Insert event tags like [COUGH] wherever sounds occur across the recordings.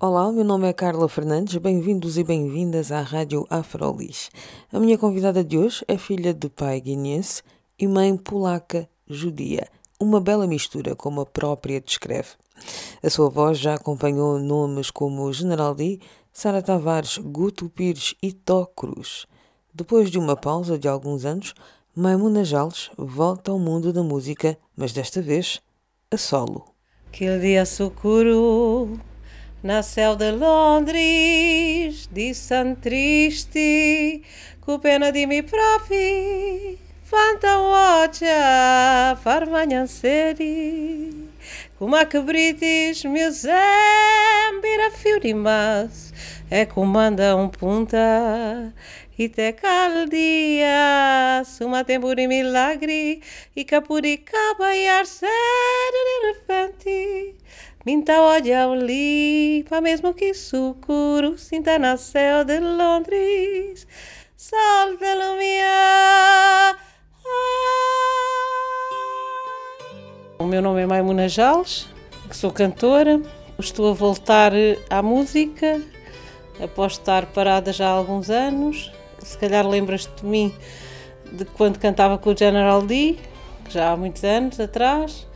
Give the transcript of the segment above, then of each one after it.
Olá, meu nome é Carla Fernandes, bem-vindos e bem-vindas à Rádio Afrolis. A minha convidada de hoje é filha de pai guineense e mãe polaca judia, uma bela mistura, como a própria descreve. A sua voz já acompanhou nomes como General Lee, Sara Tavares, Guto Pires e Tó Cruz. Depois de uma pausa de alguns anos, Maimuna Jales volta ao mundo da música, mas desta vez a solo. Aquele dia sucuro Nasceu de Londres, disse triste, com pena de mim próprio, fanta watcha, farmanha seri, como a que britis, museu, bira fio de mas, é comanda um punta, e te caldia, suma tempo de milagre, e capuri cabaiar cedo de repente, Minta olha ali, para mesmo que sucuro, sinta nasceu de Londres, sol de lumia. O meu nome é Maimuna Jales, sou cantora, estou a voltar à música após estar parada já há alguns anos. Se calhar lembras-te de mim de quando cantava com o General D, já há muitos anos atrás.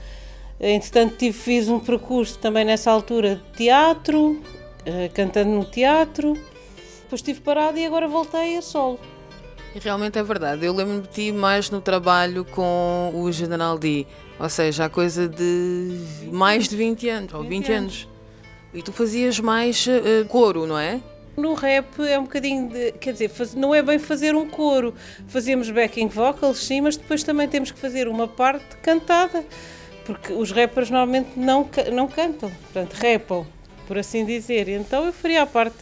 Entretanto, tive, fiz um percurso também nessa altura de teatro, eh, cantando no teatro. Depois estive parada e agora voltei a solo. E realmente é verdade. Eu lembro-me de ti mais no trabalho com o General D, ou seja, a coisa de mais de 20 anos, ou 20 anos. anos. E tu fazias mais uh, coro, não é? No rap é um bocadinho de. Quer dizer, faz, não é bem fazer um coro. Fazemos backing vocals, sim, mas depois também temos que fazer uma parte cantada porque os rappers normalmente não, não cantam, portanto, rapam, por assim dizer. Então eu faria a parte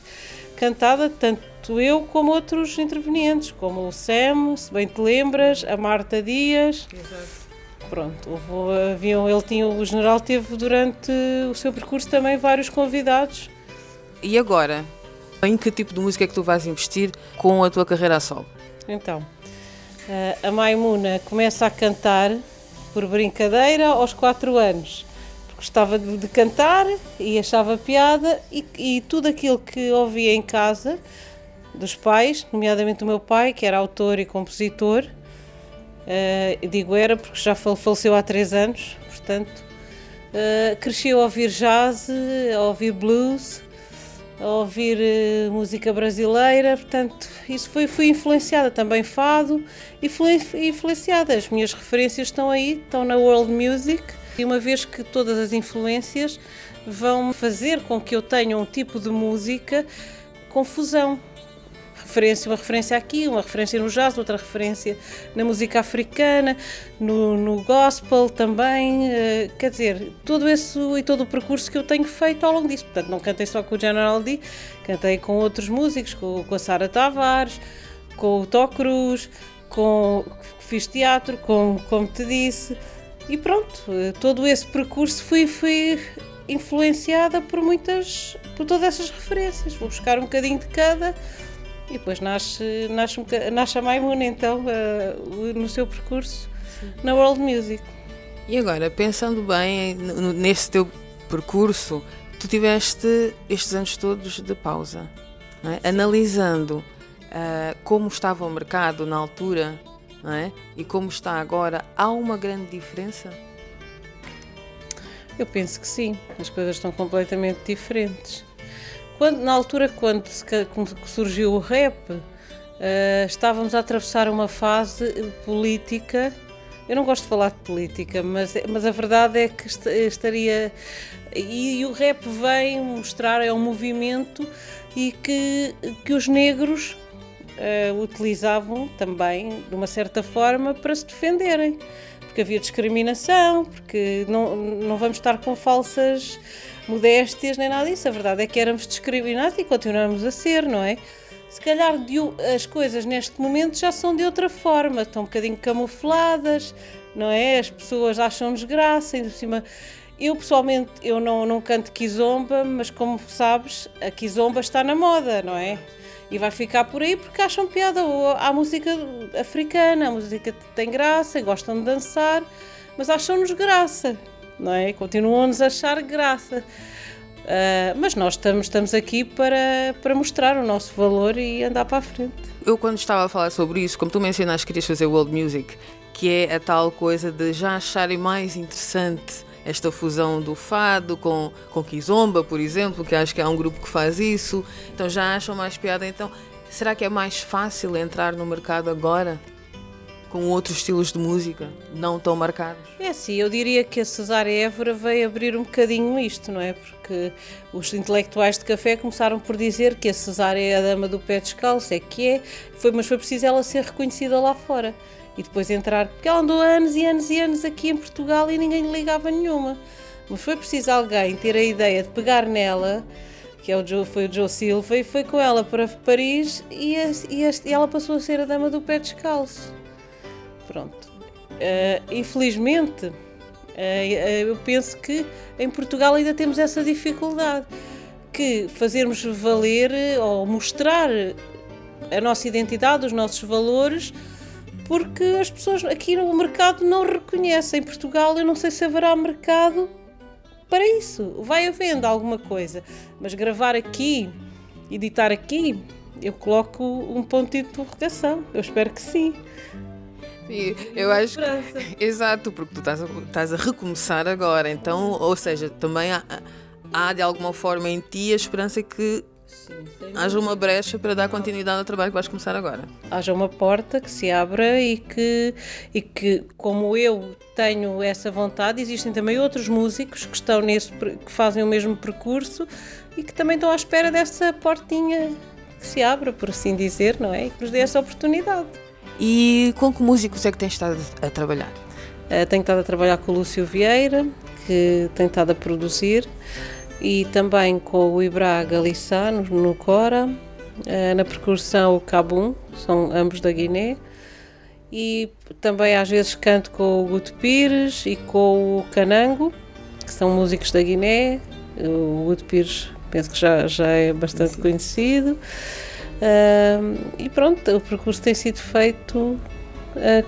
cantada, tanto eu como outros intervenientes, como o Sam, se bem te lembras, a Marta Dias. Exato. Pronto, houve, haviam, ele tinha, o general teve durante o seu percurso também vários convidados. E agora? Em que tipo de música é que tu vais investir com a tua carreira a solo? Então, a Maimuna começa a cantar por brincadeira aos 4 anos. Gostava de, cantar e achava piada e, e tudo aquilo que ouvia em casa dos pais, nomeadamente o meu pai, que era autor e compositor, uh, digo era porque já faleceu há 3 anos, portanto, uh, cresci a ouvir jazz, a ouvir blues, a ouvir uh, música brasileira, portanto, isso foi, fui influenciada também fado e fui influenciada. As minhas referências estão aí, estão na world music, e uma vez que todas as influências vão fazer com que eu tenha um tipo de música com fusão referência, uma referência aqui, uma referência no jazz, outra referência na música africana, no, no gospel também. Uh, quer dizer, todo esse e todo o percurso que eu tenho feito ao longo disso. Portanto, não cantei só com o General D, cantei com outros músicos, com, com a Sara Tavares, com o Tó Cruz, com, fiz teatro, com, como te disse. E pronto, uh, todo esse percurso fui, fui influenciada por muitas, por todas essas referências. Vou buscar um bocadinho de cada e depois nasce, nasce, nasce a Maimuna, então, uh, no seu percurso Sim. na World Music. E agora, pensando bem nesse teu percurso, tu tiveste estes anos todos de pausa, é? analisando uh, como estava o mercado na altura é? e como está agora, há uma grande diferença? Eu penso que sim, as coisas estão completamente diferentes. Quando, na altura, quando surgiu o rap, uh, estávamos a atravessar uma fase política. Eu não gosto de falar de política, mas, mas a verdade é que estaria. E, e o rap vem mostrar, é um movimento e que, que os negros uh, utilizavam também, de uma certa forma, para se defenderem. Porque havia discriminação, porque não, não vamos estar com falsas modéstias nem nada disso. A verdade é que éramos discriminados e continuamos a ser, não é? Se calhar as coisas neste momento já são de outra forma, estão um bocadinho camufladas, não é? As pessoas acham-nos graça, ainda por cima. Eu pessoalmente eu não, não canto kizomba, mas como sabes, a kizomba está na moda, não é? E vai ficar por aí porque acham piada à música africana, a música tem graça, gostam de dançar, mas acham-nos graça, não é? Continuam-nos a achar graça. Uh, mas nós estamos, estamos aqui para, para mostrar o nosso valor e andar para a frente. Eu, quando estava a falar sobre isso, como tu mencionaste, querias fazer world music, que é a tal coisa de já acharem mais interessante esta fusão do fado com, com Kizomba, por exemplo, que acho que é um grupo que faz isso, então já acham mais piada. Então, será que é mais fácil entrar no mercado agora? Com outros estilos de música não tão marcados? É sim, eu diria que a Cesária Évora veio abrir um bocadinho isto, não é? Porque os intelectuais de café começaram por dizer que a Cesária é a dama do pé descalço, é que é, foi, mas foi preciso ela ser reconhecida lá fora e depois entrar, porque ela andou anos e anos e anos aqui em Portugal e ninguém lhe ligava nenhuma. Mas foi preciso alguém ter a ideia de pegar nela, que é o Joe, foi o Joe Silva, e foi com ela para Paris e, a, e, a, e ela passou a ser a dama do pé descalço. Pronto. Uh, infelizmente, uh, eu penso que em Portugal ainda temos essa dificuldade que fazermos valer ou mostrar a nossa identidade, os nossos valores porque as pessoas aqui no mercado não reconhecem. Em Portugal eu não sei se haverá mercado para isso. Vai havendo alguma coisa, mas gravar aqui, editar aqui, eu coloco um ponto de interrogação. Eu espero que sim. Sim, eu acho que, [LAUGHS] exato, porque tu estás a, estás a recomeçar agora, então, ou seja, também há, há de alguma forma em ti a esperança que haja uma brecha para dar continuidade ao trabalho que vais começar agora. Haja uma porta que se abra e que, e que como eu tenho essa vontade, existem também outros músicos que estão nesse que fazem o mesmo percurso e que também estão à espera dessa portinha que se abra, por assim dizer, não é? E que nos dê essa oportunidade. E com que músicos é que tens estado a trabalhar? Uh, tenho estado a trabalhar com o Lúcio Vieira, que tem estado a produzir e também com o Ibra Galissá no, no Cora, uh, na percussão o Cabum, são ambos da Guiné, e também às vezes canto com o Guto Pires e com o Canango, que são músicos da Guiné. O Guto Pires penso que já, já é bastante Sim. conhecido. Uh, e pronto, o percurso tem sido feito uh,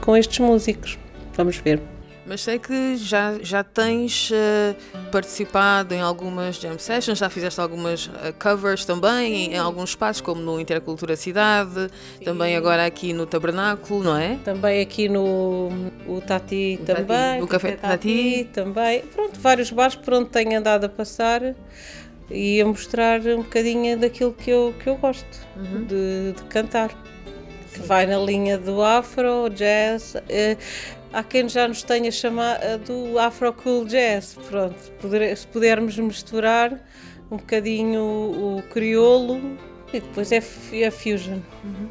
com estes músicos. Vamos ver. Mas sei que já, já tens uh, participado em algumas jam sessions, já fizeste algumas uh, covers também, em, em, alguns espaços, como no Intercultura Cidade, Sim. também agora aqui no Tabernáculo, não é? Também aqui no o Tati o também, Tati, o Café, Café Tati. Tati também. Pronto, vários bares por onde tenho andado a passar e a mostrar um bocadinho daquilo que eu, que eu gosto uhum. de, de, cantar. Que vai na linha do afro, jazz. Uh, há quem já nos tenha chamado Afro Cool Jazz. Pronto, se pudermos misturar um bocadinho o, o crioulo e depois é a fusion. Uhum.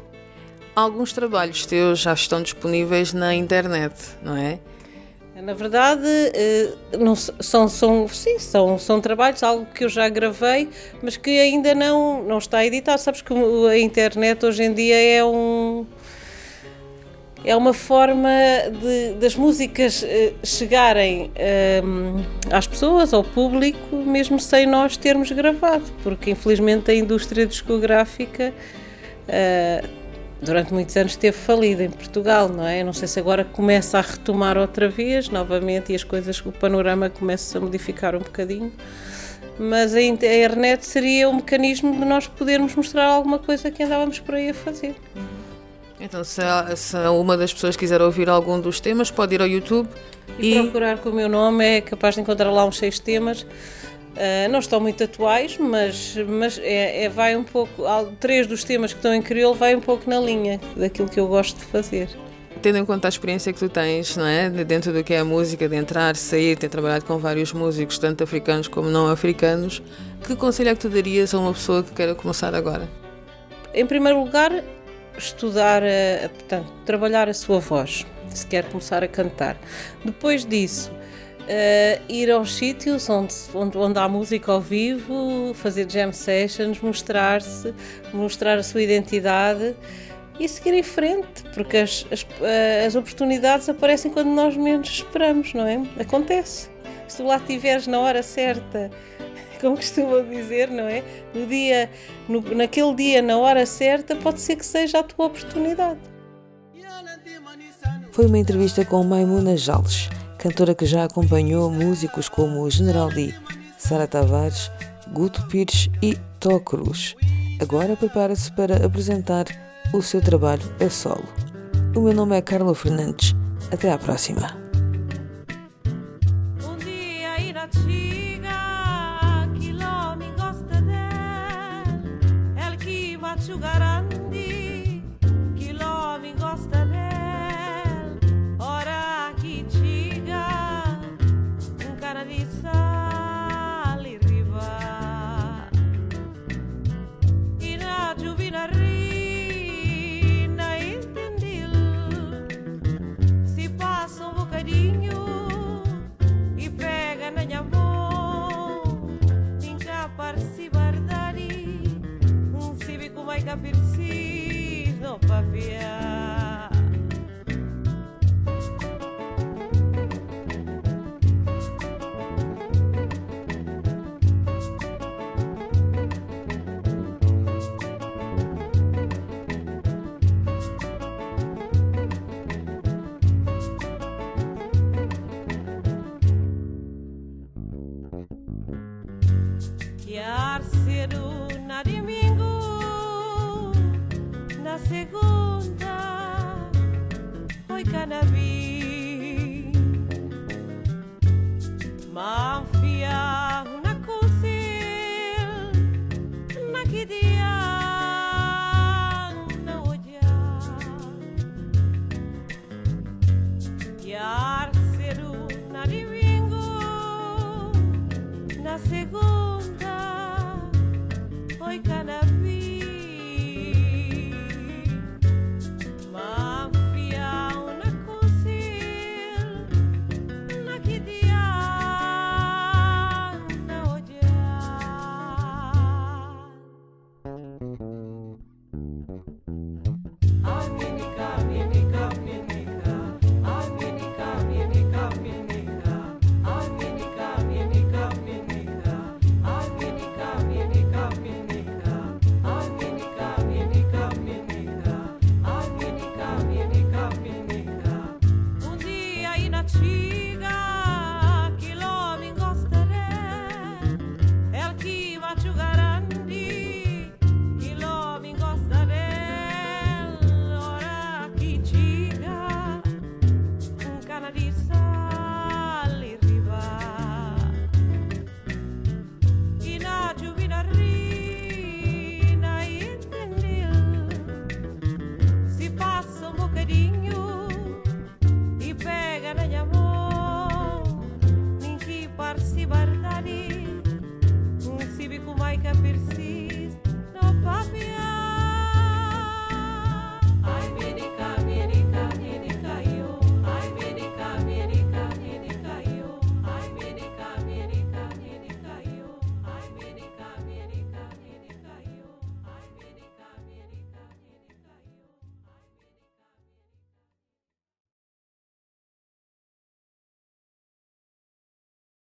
Alguns trabalhos teus já estão disponíveis na internet, não é? Na verdade, eh, não, são, são, sim, são, são trabalhos, algo que eu já gravei, mas que ainda não, não está editado. Sabes que a internet hoje em dia é um, é uma forma de, das músicas uh, chegarem uh, às pessoas, ao público, mesmo sem nós termos gravado, porque infelizmente a indústria discográfica uh, durante muitos anos esteve falida em Portugal, não é? Não sei se agora começa a retomar outra vez, novamente, e as coisas, o panorama começa a modificar um bocadinho. Mas a internet seria o mecanismo de nós podermos mostrar alguma coisa que andávamos por aí a fazer. Então, se, se uma das pessoas quiser ouvir algum dos temas, pode ir ao YouTube e, e... procurar com o meu nome, é capaz de encontrar lá uns seis temas. Uh, não estão muito atuais, mas, mas é, é, vai um pouco. Três dos temas que estão em crioulo vai um pouco na linha daquilo que eu gosto de fazer. Tendo em conta a experiência que tu tens, não é? Dentro do que é a música, de entrar, sair, ter trabalhado com vários músicos, tanto africanos como não africanos, que conselho é que tu darias a uma pessoa que queira começar agora? Em primeiro lugar, estudar, portanto, trabalhar a sua voz, se quer começar a cantar. Depois disso, uh, ir aos sítios onde, onde, onde há música ao vivo, fazer jam sessions, mostrar-se, mostrar a sua identidade e seguir em frente, porque as, as, uh, as oportunidades aparecem quando nós menos esperamos, não é? Acontece. Se tu lá estiveres na hora certa, [LAUGHS] como costumam dizer, não é? No dia, no, naquele dia, na hora certa, pode ser que seja a tua oportunidade. Foi uma entrevista com Maimuna Jales cantora que já acompanhou músicos como General D, Sara Tavares, Guto Pires e Tó Cruz. Agora prepara-se para apresentar o seu trabalho a solo. O meu nome é Carla Fernandes. Até à próxima. da Virsi. la seconde.